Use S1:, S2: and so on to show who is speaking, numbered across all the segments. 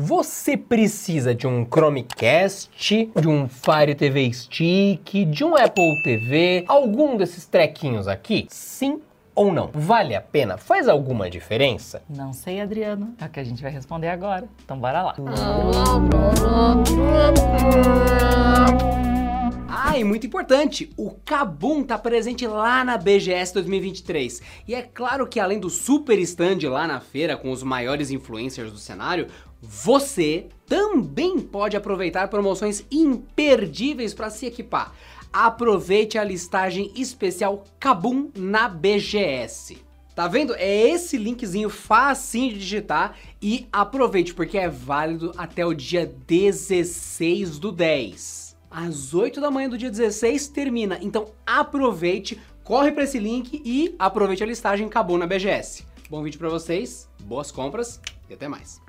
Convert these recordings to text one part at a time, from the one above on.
S1: Você precisa de um Chromecast, de um Fire TV Stick, de um Apple TV, algum desses trequinhos aqui? Sim ou não? Vale a pena? Faz alguma diferença?
S2: Não sei, Adriano. É o que a gente vai responder agora. Então bora lá.
S3: Ah, e muito importante, o Kabum tá presente lá na BGS 2023. E é claro que além do super stand lá na feira com os maiores influencers do cenário, você também pode aproveitar promoções imperdíveis para se equipar. Aproveite a listagem especial Kabum na BGS. Tá vendo? É esse linkzinho facinho de digitar e aproveite porque é válido até o dia 16 do 10. Às 8 da manhã do dia 16 termina, então aproveite, corre para esse link e aproveite a listagem Kabum na BGS. Bom vídeo para vocês, boas compras e até mais.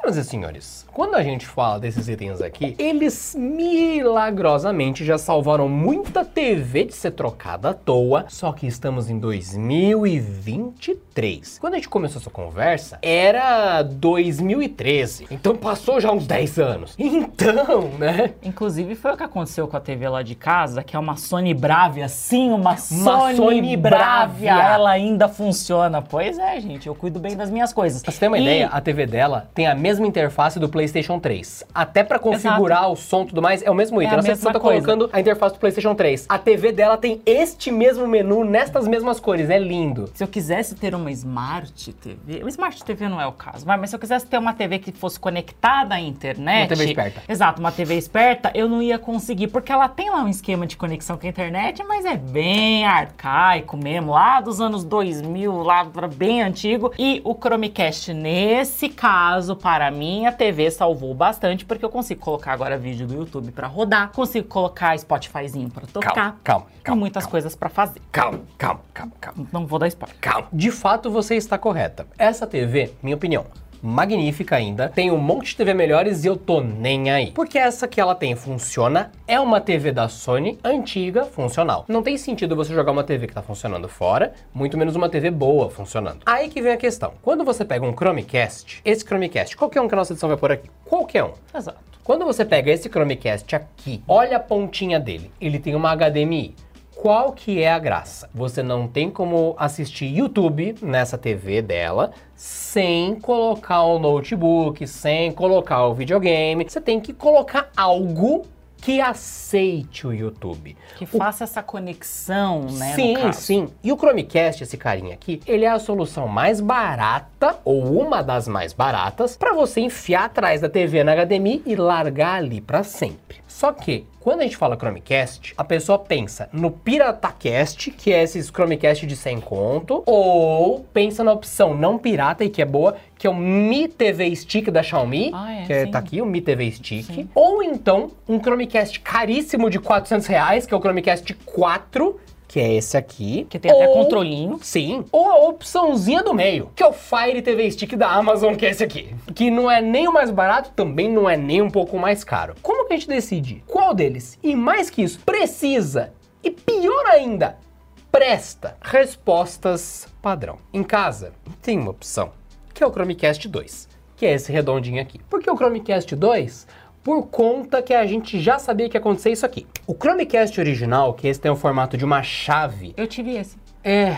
S1: Senhoras e senhores, quando a gente fala desses itens aqui, eles milagrosamente já salvaram muita TV de ser trocada à toa, só que estamos em 2023. Quando a gente começou essa conversa, era 2013, então passou já uns 10 anos. Então, né?
S2: Inclusive foi o que aconteceu com a TV lá de casa, que é uma Sony Bravia, sim, uma,
S1: Uma
S2: Sony,
S1: Sony
S2: Bravia.
S1: Bravia.
S2: Ela ainda funciona. Pois é, gente, eu cuido bem das minhas coisas.
S1: Pra você ter uma
S2: E-
S1: ideia, a TV dela tem a mesma interface do PlayStation 3. Até pra configurar o som e tudo mais, é o mesmo item. sei se
S2: mesma
S1: você tá
S2: coisa.
S1: colocando a interface do PlayStation 3. A TV dela tem este mesmo menu nestas mesmas cores. É lindo.
S2: Se eu quisesse ter uma Smart TV, o Smart TV não é o caso, mas se eu quisesse ter uma TV que fosse conectada à internet.
S1: Uma TV esperta.
S2: Exato, uma TV esperta, eu não ia conseguir, porque ela tem lá um esquema de conexão com a internet, mas é bem arcaico mesmo, lá dos anos 2000, lá bem antigo. E o Chromecast, nesse caso, para mim, a TV salvou bastante, porque eu consigo colocar agora vídeo do YouTube pra rodar, consigo colocar Spotifyzinho pra tocar.
S1: Calma, calma,
S2: e
S1: calma,
S2: muitas
S1: calma.
S2: coisas pra fazer.
S1: Calma, calma, calma, calma.
S2: Não vou dar spoiler.
S1: Calma. De fato, você está correta. Essa TV, minha opinião, magnífica ainda, tem um monte de TV melhores e eu tô nem aí. Porque essa que ela tem funciona, é uma TV da Sony antiga, funcional. Não tem sentido você jogar uma TV que tá funcionando fora, muito menos uma TV boa funcionando. Aí que vem a questão. Quando você pega um Chromecast, esse Chromecast, qualquer um que a nossa edição vai por aqui, qualquer um,
S2: Exato.
S1: quando você pega esse Chromecast aqui, olha a pontinha dele, ele tem uma HDMI. Qual que é a graça? Você não tem como assistir YouTube nessa TV dela sem colocar o notebook, sem colocar o videogame. Você tem que colocar algo que aceite o YouTube.
S2: Que faça essa conexão, né?
S1: Sim, sim. E o Chromecast, esse carinha aqui, ele é a solução mais barata, ou uma das mais baratas, para você enfiar atrás da TV na HDMI e largar ali para sempre. Só que, quando a gente fala Chromecast, a pessoa pensa no PirataCast, que é esses Chromecast de 100 conto, ou pensa na opção não pirata e que é boa, que é o Mi TV Stick da Xiaomi,
S2: Ah, é,
S1: que é, tá aqui, o Mi TV Stick.
S2: Sim.
S1: Ou então, um Chromecast caríssimo de 400 reais, que é o Chromecast 4, que é esse aqui.
S2: Que tem até
S1: Ou-
S2: controlinho.
S1: Sim. Ou a opçãozinha do meio, que é o Fire TV Stick da Amazon, que é esse aqui. Que não é nem o mais barato, também não é nem um pouco mais caro. Como que a gente decide? Qual deles? E mais que isso, precisa. E pior ainda, presta respostas padrão. Em casa, tem uma opção, que é o Chromecast 2, que é esse redondinho aqui. Por que o Chromecast 2? Por conta que a gente já sabia que ia acontecer isso aqui. O Chromecast original, que esse tem o formato de uma chave,
S2: Eu tive esse.
S1: é.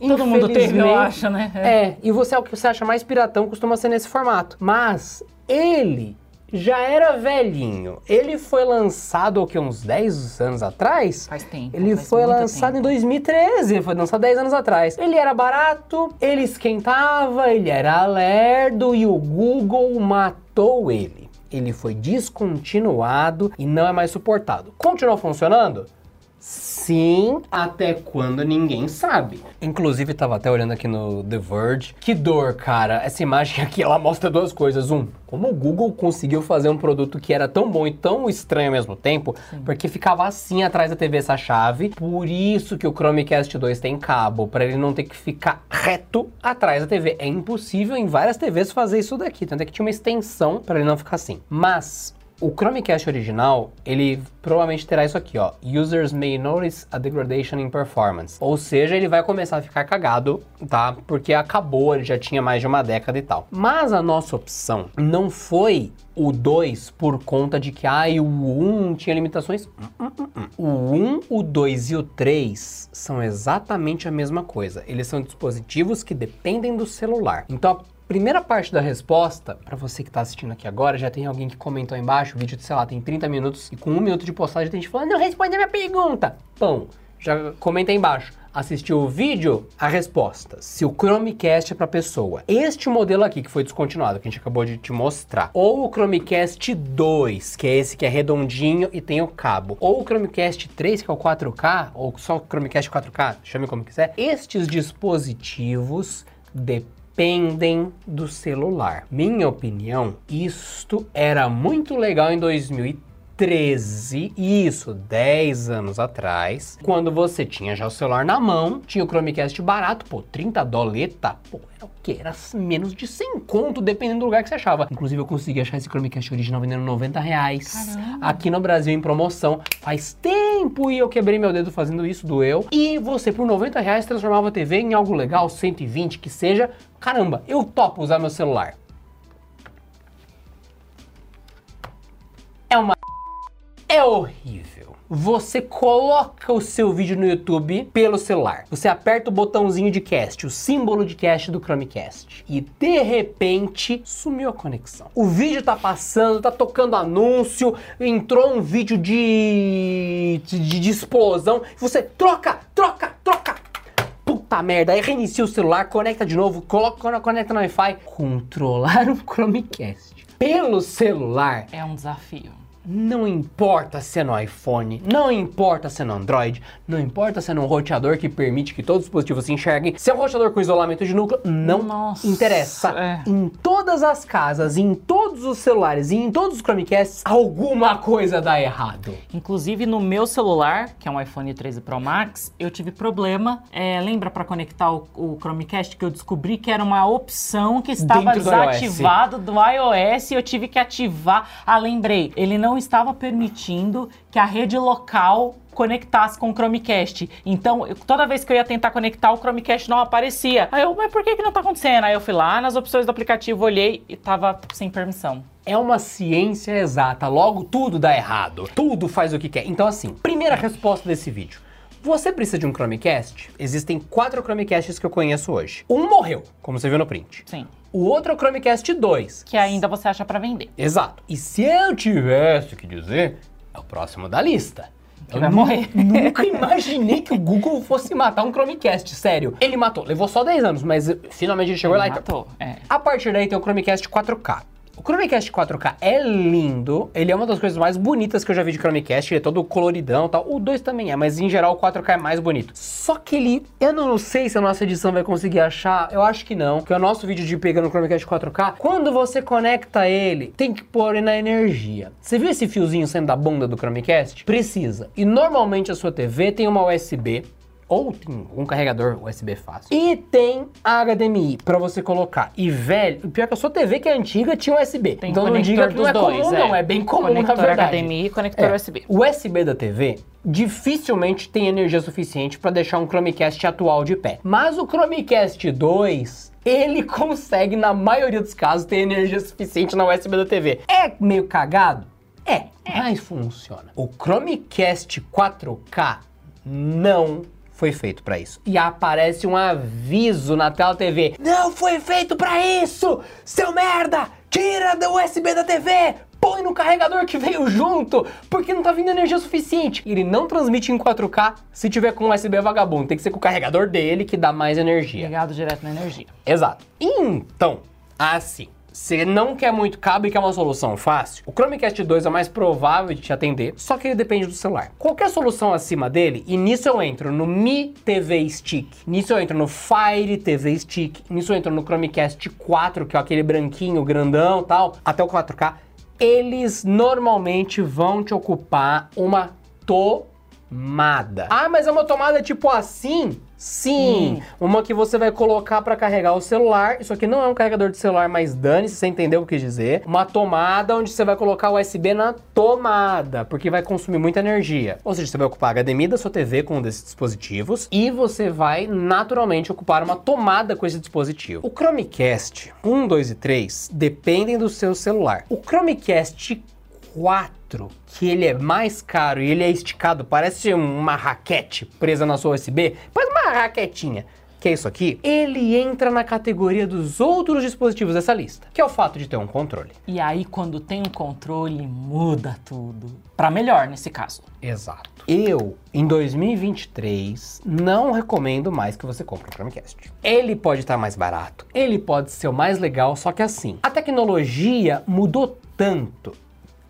S2: Todo mundo teve, eu acho, né?
S1: É. e você é o que você acha mais piratão, costuma ser nesse formato. Mas ele já era velhinho. Ele foi lançado o que uns 10 anos atrás?
S2: Faz tempo.
S1: Ele
S2: faz
S1: foi lançado
S2: tempo.
S1: em 2013, foi lançado 10 anos atrás. Ele era barato, ele esquentava, ele era lerdo e o Google matou ele. Ele foi descontinuado e não é mais suportado. Continuou funcionando? Sim, até quando ninguém sabe. Inclusive, tava até olhando aqui no The Verge. Que dor, cara. Essa imagem aqui, ela mostra duas coisas. Um, como o Google conseguiu fazer um produto que era tão bom e tão estranho ao mesmo tempo, porque ficava assim atrás da TV essa chave. Por isso que o Chromecast 2 tem cabo, para ele não ter que ficar reto atrás da TV. É impossível em várias TVs fazer isso daqui. Tanto é que tinha uma extensão para ele não ficar assim. Mas O Chromecast original, ele provavelmente terá isso aqui, ó. Users may notice a degradation in performance. Ou seja, ele vai começar a ficar cagado, tá? Porque acabou, ele já tinha mais de uma década e tal. Mas a nossa opção não foi o 2 por conta de que ah, o 1 um tinha limitações. Hum, hum, hum, o 1, o 2 e o 3 são exatamente a mesma coisa. Eles são dispositivos que dependem do celular. Então a primeira parte da resposta, para você que está assistindo aqui agora, já tem alguém que comentou aí embaixo, o vídeo, sei lá, tem 30 minutos e com um minuto de postagem tem gente falando, não responde a minha pergunta. Pão, já comenta aí embaixo assistiu o vídeo, a resposta. Se o Chromecast é para pessoa. Este modelo aqui que foi descontinuado, que a gente acabou de te mostrar, ou o Chromecast 2, que é esse que é redondinho e tem o cabo, ou o Chromecast 3, que é o 4K, ou só o Chromecast 4K, chame como quiser, estes dispositivos dependem do celular. Minha opinião, isto era muito legal em 2013 13, isso 10 anos atrás, quando você tinha já o celular na mão, tinha o Chromecast barato, pô, 30 doleta, pô, era o que? Era menos de 100 conto, dependendo do lugar que você achava. Inclusive, eu consegui achar esse Chromecast original vendendo 90 reais. Caramba. Aqui no Brasil, em promoção, faz tempo e eu quebrei meu dedo fazendo isso, doeu. E você, por 90 reais, transformava a TV em algo legal, 120, que seja. Caramba, eu topo usar meu celular. É horrível. Você coloca o seu vídeo no YouTube pelo celular. Você aperta o botãozinho de cast, o símbolo de cast do Chromecast. E de repente sumiu a conexão. O vídeo tá passando, tá tocando anúncio, entrou um vídeo de, de, de explosão. Você troca, troca, troca, puta merda, aí reinicia o celular, conecta de novo, coloca, conecta no Wi-Fi. Controlar o Chromecast pelo celular
S2: é um desafio.
S1: Não importa se é no iPhone, não importa se é no Android, não importa se é no roteador que permite que todos os dispositivos se enxerguem, se é um roteador com isolamento de núcleo, não Nossa, interessa. É. Em todas as casas, em todos os celulares e em todos os Chromecasts, alguma coisa dá errado.
S2: Inclusive no meu celular, que é um iPhone 13 Pro Max, eu tive problema. É, lembra para conectar o, o, Chromecast que eu descobri que era uma opção que estava Dentro desativado do iOS. do iOS e eu tive que ativar. Ah, lembrei, ele não não estava permitindo que a rede local conectasse com o Chromecast. Então, eu, toda vez que eu ia tentar conectar, o Chromecast não aparecia. Aí eu, mas por que, que não está acontecendo? Aí eu fui lá nas opções do aplicativo, olhei e estava sem permissão.
S1: É uma ciência exata, logo tudo dá errado, tudo faz o que quer. Então, assim, primeira resposta desse vídeo. Você precisa de um Chromecast? Existem quatro Chromecasts que eu conheço hoje. Um morreu, como você viu no print.
S2: Sim.
S1: O outro é o Chromecast 2.
S2: Que ainda você acha para vender.
S1: Exato. E se eu tivesse que dizer, é o próximo da lista.
S2: Eu vai morrer.
S1: nunca imaginei que o Google fosse matar um Chromecast, sério. Ele matou, levou só 10 anos, mas finalmente ele chegou
S2: ele
S1: lá
S2: matou, e é.
S1: A partir daí tem o Chromecast 4K. O Chromecast 4K é lindo, ele é uma das coisas mais bonitas que eu já vi de Chromecast, ele é todo coloridão e tal. O 2 também é, mas em geral o 4K é mais bonito. Só que ele, eu não sei se a nossa edição vai conseguir achar, eu acho que não, que o nosso vídeo de pegando o Chromecast 4K, quando você conecta ele, tem que pôr na energia. Você viu esse fiozinho saindo da bunda do Chromecast? Precisa. E normalmente a sua TV tem uma USB ou tem um carregador USB fácil. E tem HDMI para você colocar. E velho, pior que a sua TV que é antiga tinha USB.
S2: Tem então não diga que não é dois, comum, é.
S1: não, é bem comum conector na verdade.
S2: HDMI e conector
S1: é.
S2: USB.
S1: O USB da TV dificilmente tem energia suficiente para deixar um Chromecast atual de pé. Mas o Chromecast 2 ele consegue, na maioria dos casos, ter energia suficiente na USB da TV. É meio cagado? É, é. mas funciona. O Chromecast 4K não foi feito para isso. E aparece um aviso na tela TV: Não foi feito para isso! Seu merda! Tira do USB da TV! Põe no carregador que veio junto, porque não tá vindo energia suficiente. Ele não transmite em 4K se tiver com USB vagabundo. Tem que ser com o carregador dele que dá mais energia.
S2: Ligado direto na energia.
S1: Exato. Então, assim, você não quer muito cabo e quer uma solução fácil, o Chromecast 2 é mais provável de te atender, só que ele depende do celular. Qualquer solução acima dele, e nisso eu entro no Mi TV Stick, nisso eu entro no Fire TV Stick, nisso eu entro no Chromecast 4, que é aquele branquinho, grandão tal, até o 4K, eles normalmente vão te ocupar uma tomada. Ah, mas é uma tomada tipo assim? Sim, uma que você vai colocar para carregar o celular. Isso aqui não é um carregador de celular, mas dane se você entendeu o que dizer. Uma tomada onde você vai colocar o USB na tomada, porque vai consumir muita energia. Ou seja, você vai ocupar a HDMI da sua TV com um desses dispositivos e você vai naturalmente ocupar uma tomada com esse dispositivo. O Chromecast 1, 2 e 3 dependem do seu celular. O Chromecast 4, que ele é mais caro e ele é esticado, parece uma raquete presa na sua USB, faz uma raquetinha. Que é isso aqui, ele entra na categoria dos outros dispositivos dessa lista, que é o fato de ter um controle.
S2: E aí, quando tem um controle, muda tudo. Pra melhor, nesse caso.
S1: Exato. Eu, em 2023, não recomendo mais que você compre um Chromecast. Ele pode estar mais barato, ele pode ser o mais legal, só que assim, a tecnologia mudou tanto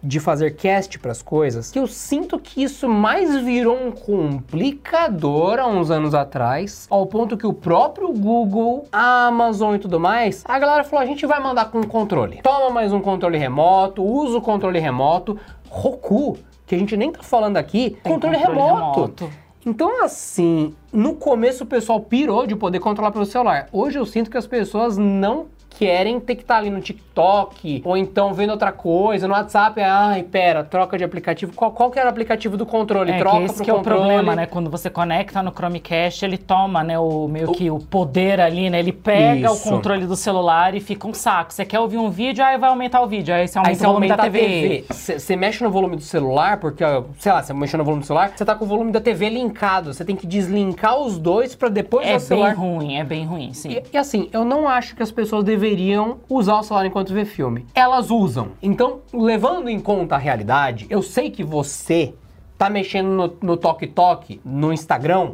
S1: de fazer cast para as coisas, que eu sinto que isso mais virou um complicador há uns anos atrás, ao ponto que o próprio Google, a Amazon e tudo mais, a galera falou: a gente vai mandar com controle. Toma mais um controle remoto, usa o controle remoto. Roku, que a gente nem tá falando aqui, controle, controle remoto. remoto. Então, assim, no começo o pessoal pirou de poder controlar pelo celular. Hoje eu sinto que as pessoas não querem ter que estar tá ali no TikTok ou então vendo outra coisa, no WhatsApp, ai, pera, troca de aplicativo. Qual, qual que era o aplicativo do controle?
S2: É,
S1: troca
S2: que esse que
S1: controle.
S2: é o problema, né? Quando você conecta no Chromecast, ele toma, né, o meio que o poder ali, né? Ele pega Isso. o controle do celular e fica um saco. Você quer ouvir um vídeo, aí vai aumentar o vídeo, aí você aumenta aí você o volume aumenta da TV.
S1: Você mexe no volume do celular, porque, sei lá, você mexe no volume do celular, você tá com o volume da TV linkado. Você tem que deslinkar os dois para depois
S2: é
S1: o celular.
S2: É bem ruim, é bem ruim, sim.
S1: E, e assim, eu não acho que as pessoas deveriam usar usar o celular enquanto vê filme. Elas usam. Então, levando em conta a realidade, eu sei que você tá mexendo no toque-toque, no, Instagram,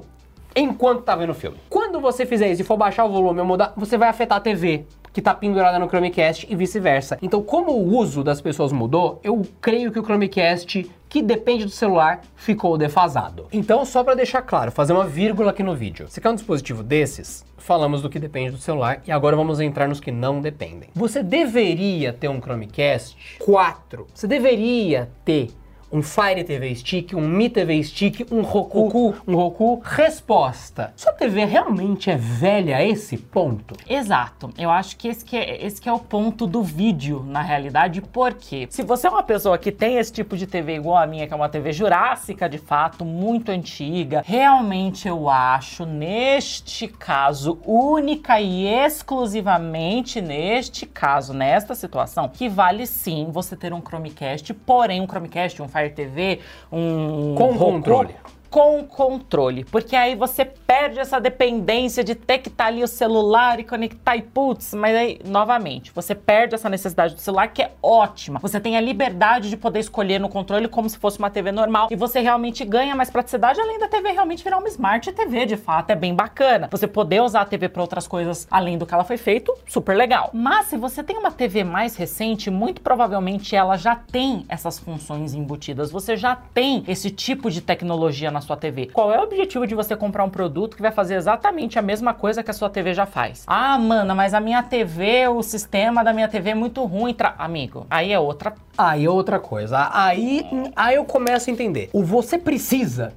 S1: enquanto tá vendo filme. Quando você fizer isso e for baixar o volume ou mudar, você vai afetar a TV que está pendurada no Chromecast e vice-versa. Então, como o uso das pessoas mudou, eu creio que o Chromecast, que depende do celular, ficou defasado. Então, só para deixar claro, fazer uma vírgula aqui no vídeo. Você quer um dispositivo desses? Falamos do que depende do celular e agora vamos entrar nos que não dependem. Você deveria ter um Chromecast 4. Você deveria ter um Fire TV Stick, um Mi TV Stick, um Roku, Roku. um Roku. Resposta: sua TV realmente é velha a esse ponto?
S2: Exato. Eu acho que esse que é, esse que é o ponto do vídeo, na realidade, porque se você é uma pessoa que tem esse tipo de TV igual a minha, que é uma TV jurássica de fato, muito antiga, realmente eu acho, neste caso, única e exclusivamente neste caso, nesta situação, que vale sim você ter um Chromecast, porém um Chromecast, um Fire Fire TV, um
S1: com controle
S2: com controle, porque aí você perde essa dependência de ter que estar tá ali o celular e conectar e putz, mas aí, novamente, você perde essa necessidade do celular que é ótima. Você tem a liberdade de poder escolher no controle como se fosse uma TV normal e você realmente ganha mais praticidade além da TV realmente virar uma Smart TV, de fato, é bem bacana. Você poder usar a TV para outras coisas além do que ela foi feito, super legal. Mas se você tem uma TV mais recente, muito provavelmente ela já tem essas funções embutidas. Você já tem esse tipo de tecnologia na na sua TV. Qual é o objetivo de você comprar um produto que vai fazer exatamente a mesma coisa que a sua TV já faz? Ah, mana, mas a minha TV, o sistema da minha TV é muito ruim. Amigo, aí é outra.
S1: Aí é outra coisa. Aí, aí eu começo a entender. O você precisa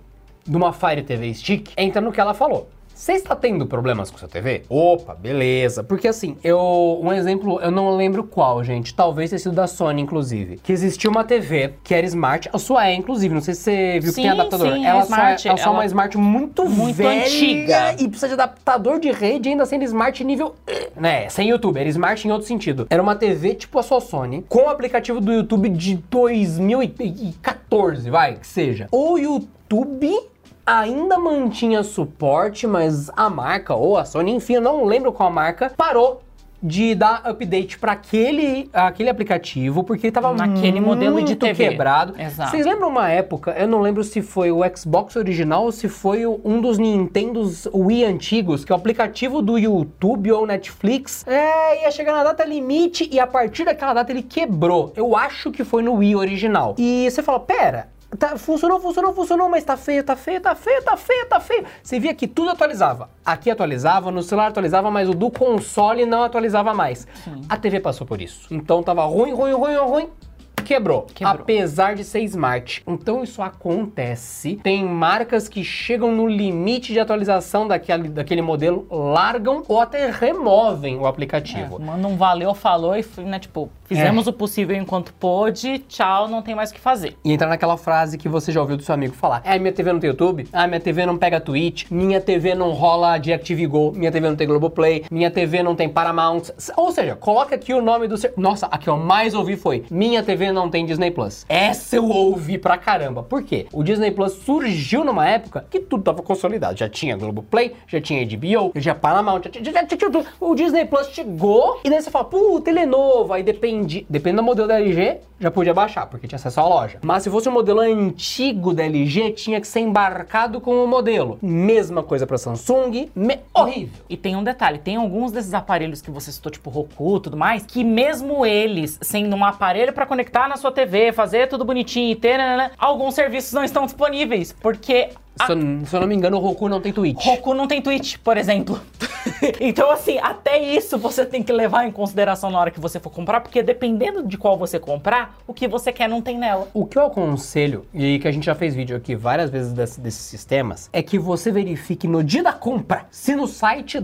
S1: de uma Fire TV Stick entra no que ela falou. Você está tendo problemas com sua TV? Opa, beleza. Porque assim, eu. Um exemplo, eu não lembro qual, gente. Talvez tenha sido da Sony, inclusive. Que existia uma TV que era smart. A sua é, inclusive. Não sei se você viu sim, que tem adaptador.
S2: Sim,
S1: ela,
S2: é smart.
S1: Só é, ela, ela só é uma smart muito,
S2: muito
S1: velha
S2: antiga.
S1: E precisa de adaptador de rede, ainda sendo smart nível. Né? Sem YouTube. Era smart em outro sentido. Era uma TV tipo a sua Sony, com o aplicativo do YouTube de 2014, vai, que seja. O YouTube ainda mantinha suporte, mas a marca ou a Sony, enfim, eu não lembro qual marca, parou de dar update para aquele, aquele aplicativo, porque ele tava
S2: naquele modelo de TV.
S1: quebrado.
S2: Exato.
S1: Vocês lembram uma época, eu não lembro se foi o Xbox original ou se foi um dos Nintendos Wii antigos, que é o aplicativo do YouTube ou Netflix, é, ia chegar na data limite e a partir daquela data ele quebrou. Eu acho que foi no Wii original. E você fala, pera, Tá, funcionou, funcionou, funcionou, mas tá feio, tá feio, tá feio, tá feio, tá feio. Você via que tudo atualizava. Aqui atualizava, no celular atualizava, mas o do console não atualizava mais. Sim. A TV passou por isso. Então tava ruim, ruim, ruim, ruim. quebrou,
S2: Quebrou.
S1: apesar de ser smart. Então isso acontece. Tem marcas que chegam no limite de atualização daquele, daquele modelo, largam ou até removem o aplicativo.
S2: É, não valeu, falou e, né, tipo, fizemos o possível enquanto pôde, tchau, não tem mais o que fazer.
S1: E entrar naquela frase que você já ouviu do seu amigo falar. É, minha TV não tem YouTube, ah, minha TV não pega Twitch, minha TV não rola DirecTV Go, minha TV não tem Globoplay, minha TV não tem Paramount. Ou seja, coloca aqui o nome do seu... Nossa, a que eu mais ouvi foi minha TV não tem Disney Plus. Essa eu ouvi pra caramba. Por quê? O Disney Plus surgiu numa época que tudo tava consolidado. Já tinha Globoplay, já tinha HBO, já tinha Paramount, já tinha. O Disney Plus chegou e daí você fala, puta, ele é. Aí depende, depende do modelo da LG, já podia baixar, porque tinha acesso à loja. Mas se fosse um modelo antigo da LG, tinha que ser embarcado com o modelo. Mesma coisa pra Samsung, me- horrível.
S2: E tem um detalhe, tem alguns desses aparelhos que você citou, tipo Roku e tudo mais, que mesmo eles sendo um aparelho pra conectar na sua TV, fazer tudo bonitinho e ter, né, né, alguns serviços não estão disponíveis, porque a
S1: Se eu, se eu não me engano, o Roku não tem Twitch.
S2: Roku não tem Twitch, por exemplo. então, assim, até isso você tem que levar em consideração na hora que você for comprar, porque dependendo de qual você comprar, o que você quer não tem nela.
S1: O que eu aconselho, e que a gente já fez vídeo aqui várias vezes desse- desses sistemas, é que você verifique no dia da compra se no site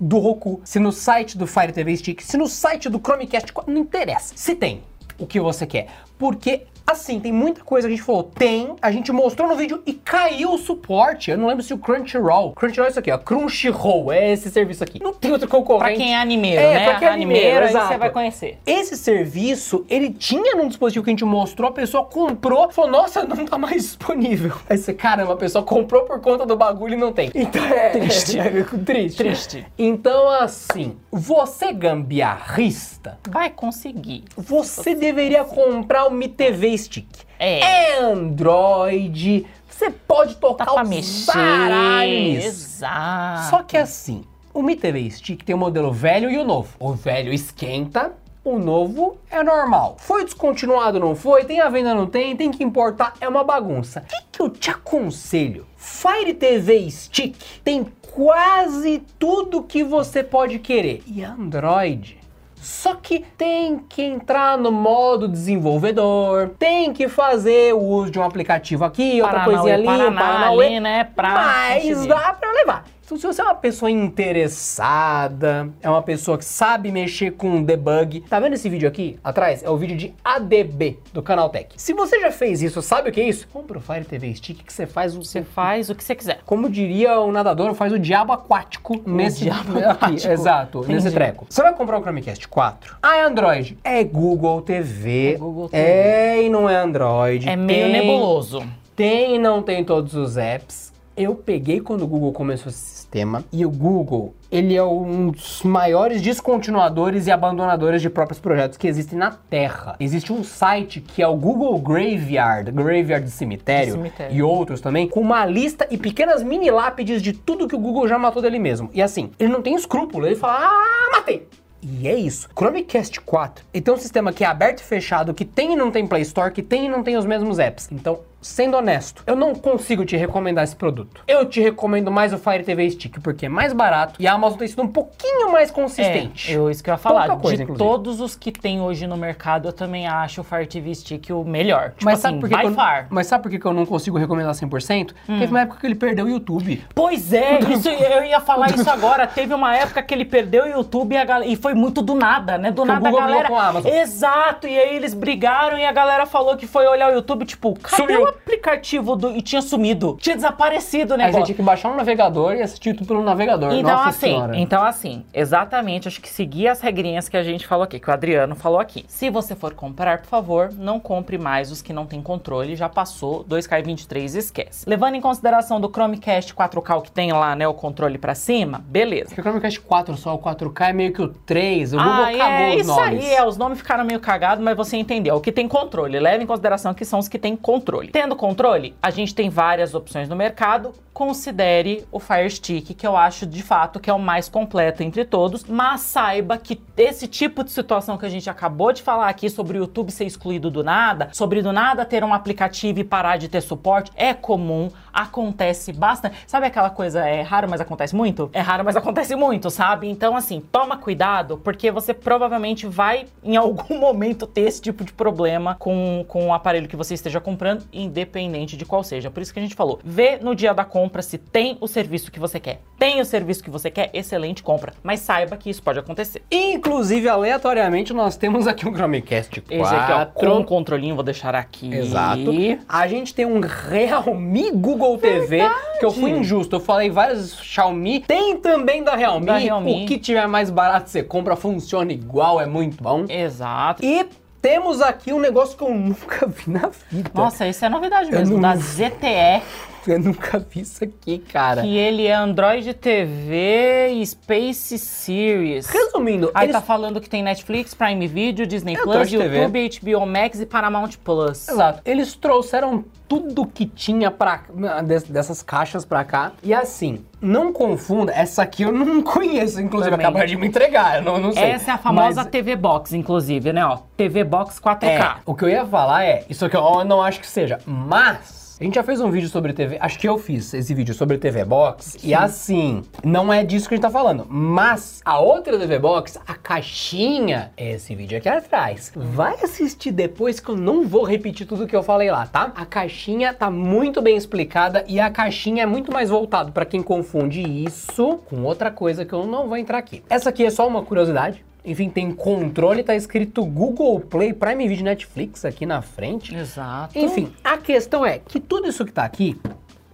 S1: do Roku, se no site do Fire TV Stick, se no site do Chromecast, não interessa. Se tem o que você quer. Porque, assim, tem muita coisa que a gente falou, tem, a gente mostrou no vídeo e caiu o suporte. Eu não lembro se o Crunchyroll. Crunchyroll é isso aqui, ó. Crunchyroll é esse serviço aqui. Não tem outro concorrente.
S2: Pra quem é animeiro,
S1: É,
S2: né?
S1: pra quem é animeiro, exato.
S2: você vai conhecer.
S1: Esse serviço, ele tinha num dispositivo que a gente mostrou, a pessoa comprou, falou, nossa, não tá mais disponível. Aí você, caramba, a pessoa comprou por conta do bagulho e não tem. Então é...
S2: Triste.
S1: é triste.
S2: Triste.
S1: Então, assim, você gambiarrista,
S2: Vai conseguir.
S1: você deveria comprar o Mi TV Stick.
S2: É.
S1: É Android, você pode tocar
S2: Dá pra
S1: os
S2: mexer.
S1: baralhos.
S2: Exato.
S1: Só que assim, o Mi TV Stick tem o modelo velho e o novo. O velho esquenta, o novo é normal. Foi descontinuado, não foi? Tem a venda, não tem? Tem que importar, é uma bagunça. O que, que eu te aconselho? Fire TV Stick tem quase tudo que você pode querer. E Android só que tem que entrar no modo desenvolvedor, tem que fazer o uso de um aplicativo aqui, outra
S2: Paranauê,
S1: coisinha ali, Paranauê,
S2: ali, né, pra
S1: mas dá pra levar. Então, se você é uma pessoa interessada, é uma pessoa que sabe mexer com debug, tá vendo esse vídeo aqui atrás? É o vídeo de ADB do Canaltech. Se você já fez isso, sabe o que é isso? Compra o Fire TV Stick que você faz o
S2: Você faz o que você quiser.
S1: como diria o nadador, faz o diabo aquático nesse
S2: diabo
S1: aqui,
S2: aquático.
S1: exato,
S2: Entendi.
S1: nesse treco. Você vai comprar o Chromecast 4? Ah, é Android. É Google TV.
S2: É Google TV.
S1: É e não é Android.
S2: É meio
S1: Tem-
S2: nebuloso.
S1: Tem e não tem todos os apps. Eu peguei quando o Google começou esse sistema e o Google, ele é um dos maiores descontinuadores e abandonadores de próprios projetos que existem na Terra. Existe um site que é o Google Graveyard, Graveyard de cemitério,
S2: De cemitério.
S1: e outros também, com uma lista e pequenas mini lápides de tudo que o Google já matou dele mesmo. E assim, ele não tem escrúpulo, ele fala, ah, matei. E é isso. Chromecast 4, ele tem um sistema que é aberto e fechado, que tem e não tem Play Store, que tem e não tem os mesmos apps. Então, sendo honesto, eu não consigo te recomendar esse produto. Eu te recomendo mais o Fire TV Stick, porque é mais barato e a Amazon tem sido um pouquinho mais consistente.
S2: É, eu, isso que eu ia falar.
S1: Pouca coisa,
S2: de
S1: inclusive.
S2: todos os que tem hoje no mercado, eu também acho o Fire TV Stick o melhor. Tipo
S1: Mas
S2: assim,
S1: sabe, por que eu, mas sabe por que eu não consigo recomendar 100%? Teve uma época que ele perdeu o YouTube.
S2: Pois é, isso, eu ia falar isso agora. Teve uma época que ele perdeu o YouTube e, a e foi muito do nada, né? Do
S1: Que
S2: nada a galera.
S1: a Amazon.
S2: Exato, e aí eles brigaram e a galera falou que foi olhar o YouTube, tipo, cadê
S1: Sumiu.
S2: Aplicativo do. E tinha sumido. Tinha desaparecido o
S1: Aí você
S2: negócio.
S1: tinha que baixar um navegador e assistir tudo pelo navegador.
S2: Então
S1: Nossa
S2: assim,
S1: senhora.
S2: então assim, exatamente, acho que seguir as regrinhas que a gente falou aqui, que o Adriano falou aqui. Se você for comprar, por favor, não compre mais os que não tem controle, já passou 2K23, esquece. Levando em consideração do Chromecast 4K o que tem lá, né, o controle pra cima, beleza.
S1: Porque o Chromecast 4 só, o 4K é meio que o 3, o Google
S2: Ah,
S1: cagou
S2: é
S1: os
S2: isso
S1: nomes.
S2: aí, é, os nomes ficaram meio cagados, mas você entendeu. O que tem controle, leve em consideração que são os que têm controle. Tendo controle, a gente tem várias opções no mercado. Considere o Fire Stick, que eu acho de fato que é o mais completo entre todos, mas saiba que esse tipo de situação que a gente acabou de falar aqui sobre o YouTube ser excluído do nada, sobre do nada ter um aplicativo e parar de ter suporte, é comum. Acontece bastante. Sabe aquela coisa, é raro, mas acontece muito? É raro, mas acontece muito, sabe? Então, assim, toma cuidado, porque você provavelmente vai, em algum momento, ter esse tipo de problema com, com o aparelho que você esteja comprando, independente de qual seja. Por isso que a gente falou, vê no dia da compra se tem o serviço que você quer. Tem o serviço que você quer, excelente compra. Mas saiba que isso pode acontecer.
S1: Inclusive, aleatoriamente, nós temos aqui um Chromecast 4.
S2: Esse aqui, ó, com o controlinho, vou deixar aqui.
S1: Exato. A gente tem um Realme Google TV, que eu fui injusto. Eu falei vários Xiaomi. Tem também da Realme.
S2: Da Realme.
S1: O que tiver mais barato você compra, funciona igual, é muito bom.
S2: Exato.
S1: E temos aqui um negócio que eu nunca vi na vida.
S2: Nossa, isso é novidade mesmo,
S1: não-
S2: da ZTE,
S1: Eu nunca vi isso aqui, cara.
S2: que ele é Android TV e Space Series.
S1: Resumindo,
S2: Aí
S1: eles...
S2: tá falando que tem Netflix, Prime Video, Disney
S1: É
S2: Plus,
S1: Android TV.
S2: YouTube, HBO Max e Paramount Plus.
S1: Exato. Eles trouxeram tudo que tinha pra, des- dessas caixas pra cá. E assim, não confunda, essa aqui eu não conheço, inclusive acabaram de me entregar, eu não, não sei.
S2: Essa é a famosa
S1: Mas-
S2: TV Box, inclusive, né? Ó, TV Box 4K.
S1: É, o que eu ia falar é, isso aqui eu não acho que seja, mas a gente já fez um vídeo sobre TV, acho que eu fiz esse vídeo sobre TV Box, e assim, não é disso que a gente tá falando, mas a outra TV Box, a caixinha, é esse vídeo aqui atrás. Vai assistir depois que eu não vou repetir tudo que eu falei lá, tá? A caixinha tá muito bem explicada e a caixinha é muito mais voltado pra quem confunde isso com outra coisa que eu não vou entrar aqui. Essa aqui é só uma curiosidade. Enfim, tem controle, tá escrito Google Play, Prime Video, Netflix aqui na frente.
S2: Exato.
S1: Enfim, a questão é que tudo isso que tá aqui,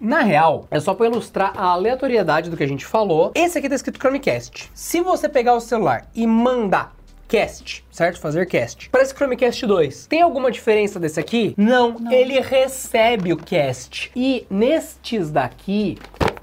S1: na real, é só pra ilustrar a aleatoriedade do que a gente falou. Esse aqui tá escrito Chromecast. Se você pegar o celular e mandar cast, certo? Fazer cast. Para esse Chromecast 2, tem alguma diferença desse aqui? Não, ele recebe o cast. E nestes daqui,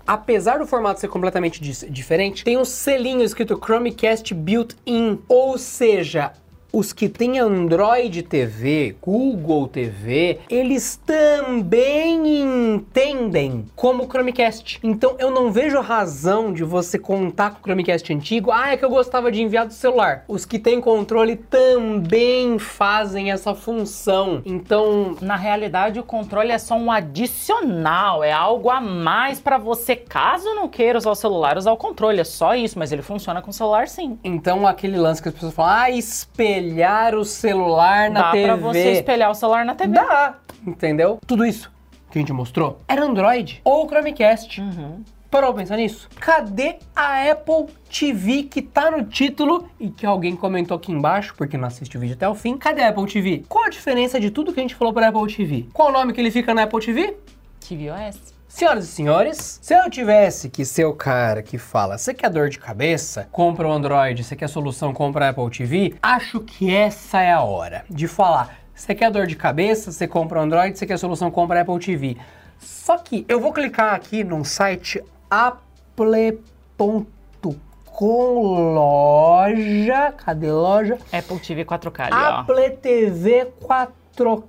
S1: apesar do formato ser completamente diferente, tem um selinho escrito Chromecast Built-in, ou seja, os que têm Android TV, Google TV, eles também entendem como Chromecast. Então eu não vejo razão de você contar com o Chromecast antigo. Ah, é que eu gostava de enviar do celular. Os que têm controle também fazem essa função. Então,
S2: Na realidade, o controle é só um adicional, é algo a mais pra você, caso não queira usar o celular, usar o controle. É só isso, mas ele funciona com o celular sim.
S1: então aquele lance que as pessoas falam, ah, espelhar o celular na
S2: Dá
S1: TV.
S2: pra você espelhar o celular na TV.
S1: Dá, entendeu? Tudo isso que a gente mostrou era Android ou Chromecast.
S2: Uhum.
S1: Parou pra pensar nisso? Cadê a Apple TV que tá no título e que alguém comentou aqui embaixo, porque não assiste o vídeo até o fim? Cadê a Apple TV? Qual a diferença de tudo que a gente falou para Apple TV? Qual o nome que ele fica na Apple TV?
S2: tvOS.
S1: Senhoras e senhores, se eu tivesse que ser o cara que fala, você quer dor de cabeça? Compra o Android, você quer solução, compra a Apple TV. Acho que essa é a hora de falar, você quer dor de cabeça? Você compra o Android, você quer solução, compra a Apple TV. Só que eu vou clicar aqui num site apple.com loja, cadê loja?
S2: Apple TV 4K ali, ó.
S1: Apple TV 4K.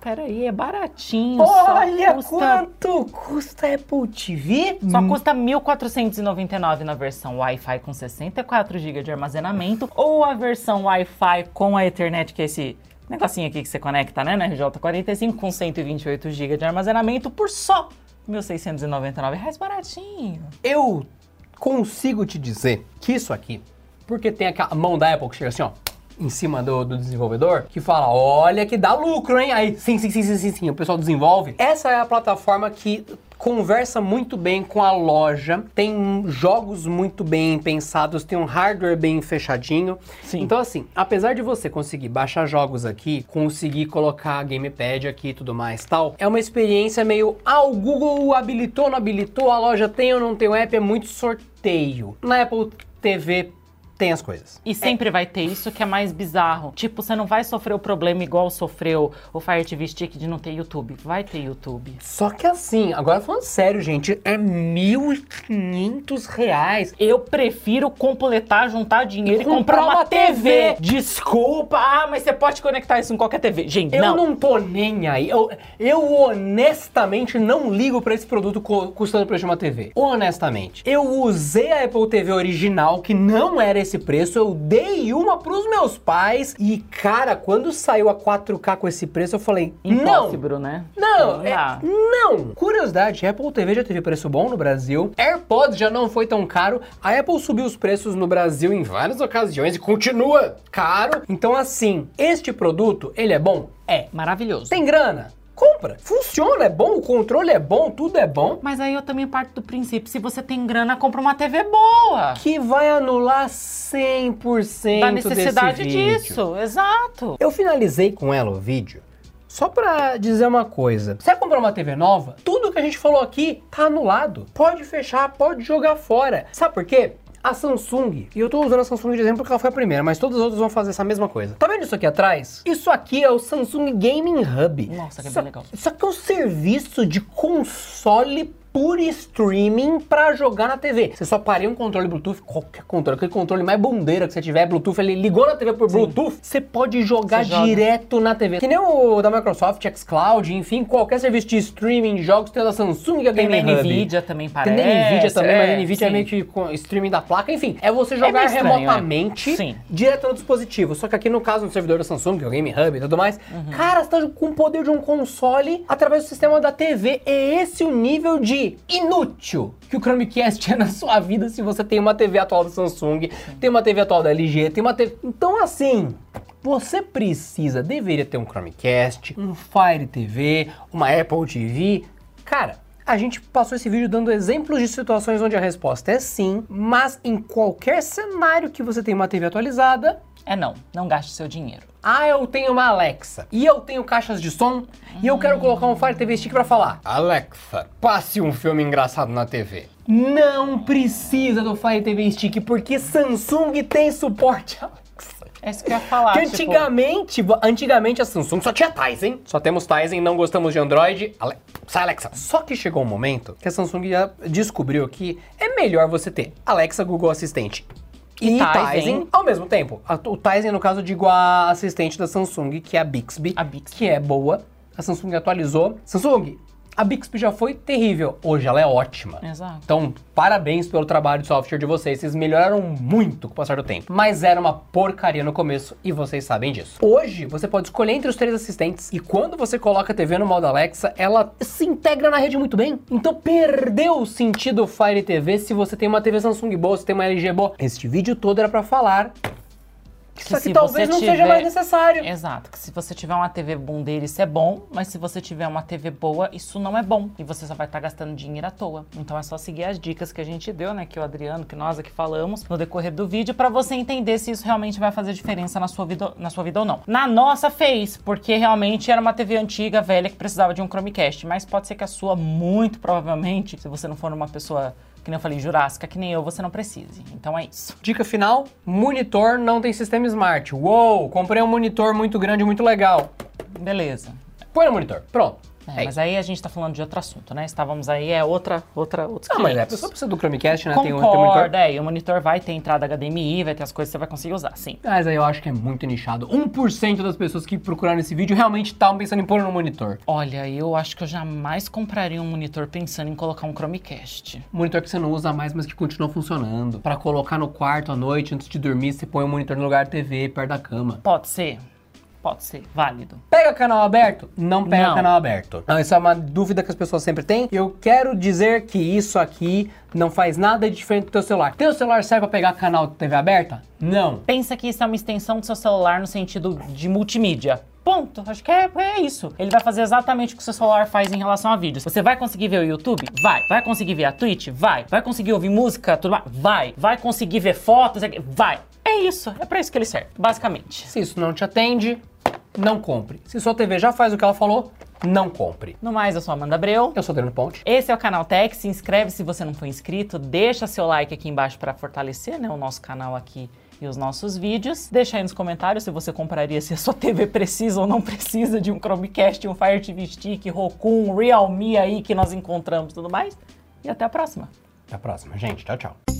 S2: Peraí, é baratinho. só
S1: Olha
S2: custa...
S1: quanto custa a Apple TV?
S2: Só custa 1.499 na versão Wi-Fi com 64 GB de armazenamento ou a versão Wi-Fi com a Ethernet, que é esse negocinho aqui que você conecta, né, na RJ45 com 128 GB de armazenamento por só 1.699 reais, baratinho.
S1: Eu consigo te dizer que isso aqui, porque tem aquela mão da Apple que chega assim, ó, em cima do, do desenvolvedor, que fala, olha que dá lucro, hein? Aí, sim, sim, sim, sim, sim, sim, o pessoal desenvolve. Essa é a plataforma que conversa muito bem com a loja, tem jogos muito bem pensados, tem um hardware bem fechadinho.
S2: Sim.
S1: Então, assim, apesar de você conseguir baixar jogos aqui, conseguir colocar gamepad aqui e tudo mais tal, é uma experiência meio, ah, o Google habilitou, não habilitou, a loja tem ou não tem o app, é muito sorteio. Na Apple TV tem as coisas.
S2: E sempre vai ter isso que é mais bizarro. Tipo, você não vai sofrer o problema igual sofreu o Fire TV Stick de não ter YouTube. Vai ter YouTube.
S1: Só que assim, agora falando sério, gente, é 1.500 reais.
S2: Eu prefiro completar, juntar dinheiro e
S1: Comprar
S2: comprar uma,
S1: uma TV.
S2: TV. Desculpa, ah, mas você pode conectar isso em qualquer TV. Gente,
S1: Eu
S2: não.
S1: não. tô nem aí. Eu, eu honestamente não ligo pra esse produto co- custando o preço de uma TV. Honestamente. Eu usei a Apple TV original, que não era esse preço, eu dei uma pros meus pais e, cara, quando saiu a 4K com esse preço, eu falei, não,
S2: Impossível, né?
S1: não, é, não. Curiosidade, Apple TV já teve preço bom no Brasil, AirPods já não foi tão caro, a Apple subiu os preços no Brasil em várias ocasiões e continua caro. Então, assim, este produto, ele é bom? É.
S2: Maravilhoso.
S1: Tem grana? Compra. Funciona, é bom, o controle é bom, tudo é bom.
S2: Mas aí eu também parto do princípio, se você tem grana, compra uma TV boa.
S1: Que vai anular 100%
S2: Da necessidade disso, exato.
S1: Eu finalizei com ela o vídeo só pra dizer uma coisa. Você vai comprar uma TV nova? Tudo que a gente falou aqui tá anulado. Pode fechar, pode jogar fora. Sabe por quê? A Samsung, e eu tô usando a Samsung de exemplo porque ela foi a primeira, mas todas as outras vão fazer essa mesma coisa. Tá vendo isso aqui atrás? Isso aqui é o Samsung Gaming Hub.
S2: Nossa, que
S1: isso,
S2: bem legal.
S1: Isso aqui é um serviço de console por streaming pra jogar na TV. Você só pareia um controle Bluetooth, qualquer controle, aquele controle mais bundeira que você tiver, Bluetooth, ele ligou na TV por Bluetooth, você pode jogar
S2: Você joga.
S1: direto na TV. Que nem o da Microsoft, xCloud, enfim, qualquer serviço de streaming de jogos tem da Samsung é
S2: Tem
S1: Gaming
S2: na
S1: Hub.
S2: Nvidia também
S1: Tem
S2: parece.
S1: na Nvidia também, mas a
S2: é,
S1: Nvidia é
S2: sim.
S1: meio que com streaming da placa. Enfim, é você jogar
S2: meio estranho,
S1: remotamente
S2: é. Sim.
S1: direto no dispositivo. Só que aqui no caso, no servidor da Samsung, que é o Game Hub e tudo mais,
S2: Uhum.
S1: cara, você tá com o poder de um console através do sistema da TV. É esse o nível de inútil que o Chromecast é na sua vida se você tem uma TV atual da Samsung, tem uma TV atual da LG, tem uma TV... Então, assim... Você precisa, deveria ter um Chromecast, um Fire TV, uma Apple TV. Cara, a gente passou esse vídeo dando exemplos de situações onde a resposta é sim, mas em qualquer cenário que você tem uma TV atualizada,
S2: É não, não gaste seu dinheiro.
S1: Ah, eu tenho uma Alexa e eu tenho caixas de som e eu quero colocar um Fire TV Stick pra falar. Alexa, passe um filme engraçado na TV. Não precisa do Fire TV Stick porque Samsung tem suporte Alexa.
S2: É isso que eu ia falar.
S1: Que
S2: tipo,
S1: antigamente, antigamente a Samsung só tinha Tizen. Só temos Tizen, não gostamos de Android. Ale... Sai, Alexa. Só que chegou um momento que a Samsung já descobriu que é melhor você ter Alexa, Google Assistente e,
S2: E
S1: Tizen.
S2: Tizen.
S1: ao mesmo tempo. A- O Tizen, no caso, digo a assistente da Samsung, que é a Bixby.
S2: A Bixby.
S1: Que é boa. A Samsung atualizou. Samsung, a Bixby já foi terrível. Hoje ela é ótima.
S2: Exato.
S1: Então, parabéns pelo trabalho de software de vocês. Vocês melhoraram muito com o passar do tempo. Mas era uma porcaria no começo e vocês sabem disso. Hoje, você pode escolher entre os três assistentes e quando você coloca a TV no modo Alexa, ela se integra na rede muito bem. Então, perdeu o sentido Fire TV se você tem uma TV Samsung boa, se tem uma LG boa. Este vídeo todo era pra falar que isso aqui
S2: se
S1: talvez não seja
S2: tiver-
S1: mais necessário.
S2: Exato, que se você tiver uma TV bundeira, isso é bom, mas se você tiver uma TV boa, isso não é bom. E você só vai estar gastando dinheiro à toa. Então é só seguir as dicas que a gente deu, né? Que o Adriano, que nós aqui falamos no decorrer do vídeo, pra você entender se isso realmente vai fazer diferença na sua vida, na sua vida ou não. Na nossa fez, porque realmente era uma TV antiga, velha, que precisava de um Chromecast. Mas pode ser que a sua, muito provavelmente, se você não for uma pessoa, que nem eu falei, jurássica, que nem eu, você não precise. Então é isso.
S1: Dica final: monitor não tem sistema smart. Uou, comprei um monitor muito grande, muito legal.
S2: Beleza.
S1: Põe no monitor. Pronto.
S2: É,
S1: É
S2: mas aí a gente tá falando de outro assunto, né? Estávamos aí, é outra, outra, outros
S1: Não, mas é, a
S2: 500.
S1: pessoa precisa do Chromecast, né? Tem um, tem um
S2: Concorda,
S1: monitor.
S2: é, e o monitor vai ter entrada HDMI, vai ter as coisas que você vai conseguir usar, sim.
S1: Mas aí eu acho que é muito nichado. 1% das pessoas que procuraram esse vídeo realmente estavam pensando em pôr no monitor.
S2: Olha, eu acho que eu jamais compraria um monitor pensando em colocar um Chromecast.
S1: Monitor que você não usa mais, mas que continua funcionando. Pra colocar no quarto à noite, antes de dormir, você põe o monitor no lugar da TV, perto da cama.
S2: Pode ser, pode ser, válido.
S1: Pega canal aberto? Não pega
S2: Não.
S1: canal aberto. Não, isso é uma dúvida que as pessoas sempre têm. Eu quero dizer que isso aqui não faz nada diferente do teu celular. Teu celular serve pra pegar canal de TV aberta? Não.
S2: Pensa que isso é uma extensão do seu celular no sentido de multimídia. Ponto. Acho que é, é isso. Ele vai fazer exatamente o que o seu celular faz em relação a vídeos. Você vai conseguir ver o YouTube? Vai. Vai conseguir ver a Twitch? Vai. Vai conseguir ouvir música? Tudo mais? Vai. Vai conseguir ver fotos? Vai. É isso. É pra isso que ele serve, basicamente.
S1: Se isso não te atende, não compre. Se sua TV já faz o que ela falou, não compre.
S2: No mais, eu sou a Amanda Abreu.
S1: Eu sou Adriano Ponte.
S2: Esse é o canal Tech. Se inscreve se você não for inscrito. Deixa seu like aqui embaixo para fortalecer né, o nosso canal aqui e os nossos vídeos. Deixa aí nos comentários se você compraria, se a sua TV precisa ou não precisa de um Chromecast, um Fire TV Stick, Roku, um Realme aí que nós encontramos e tudo mais. E até a próxima.
S1: Até a próxima, gente. Tchau, tchau.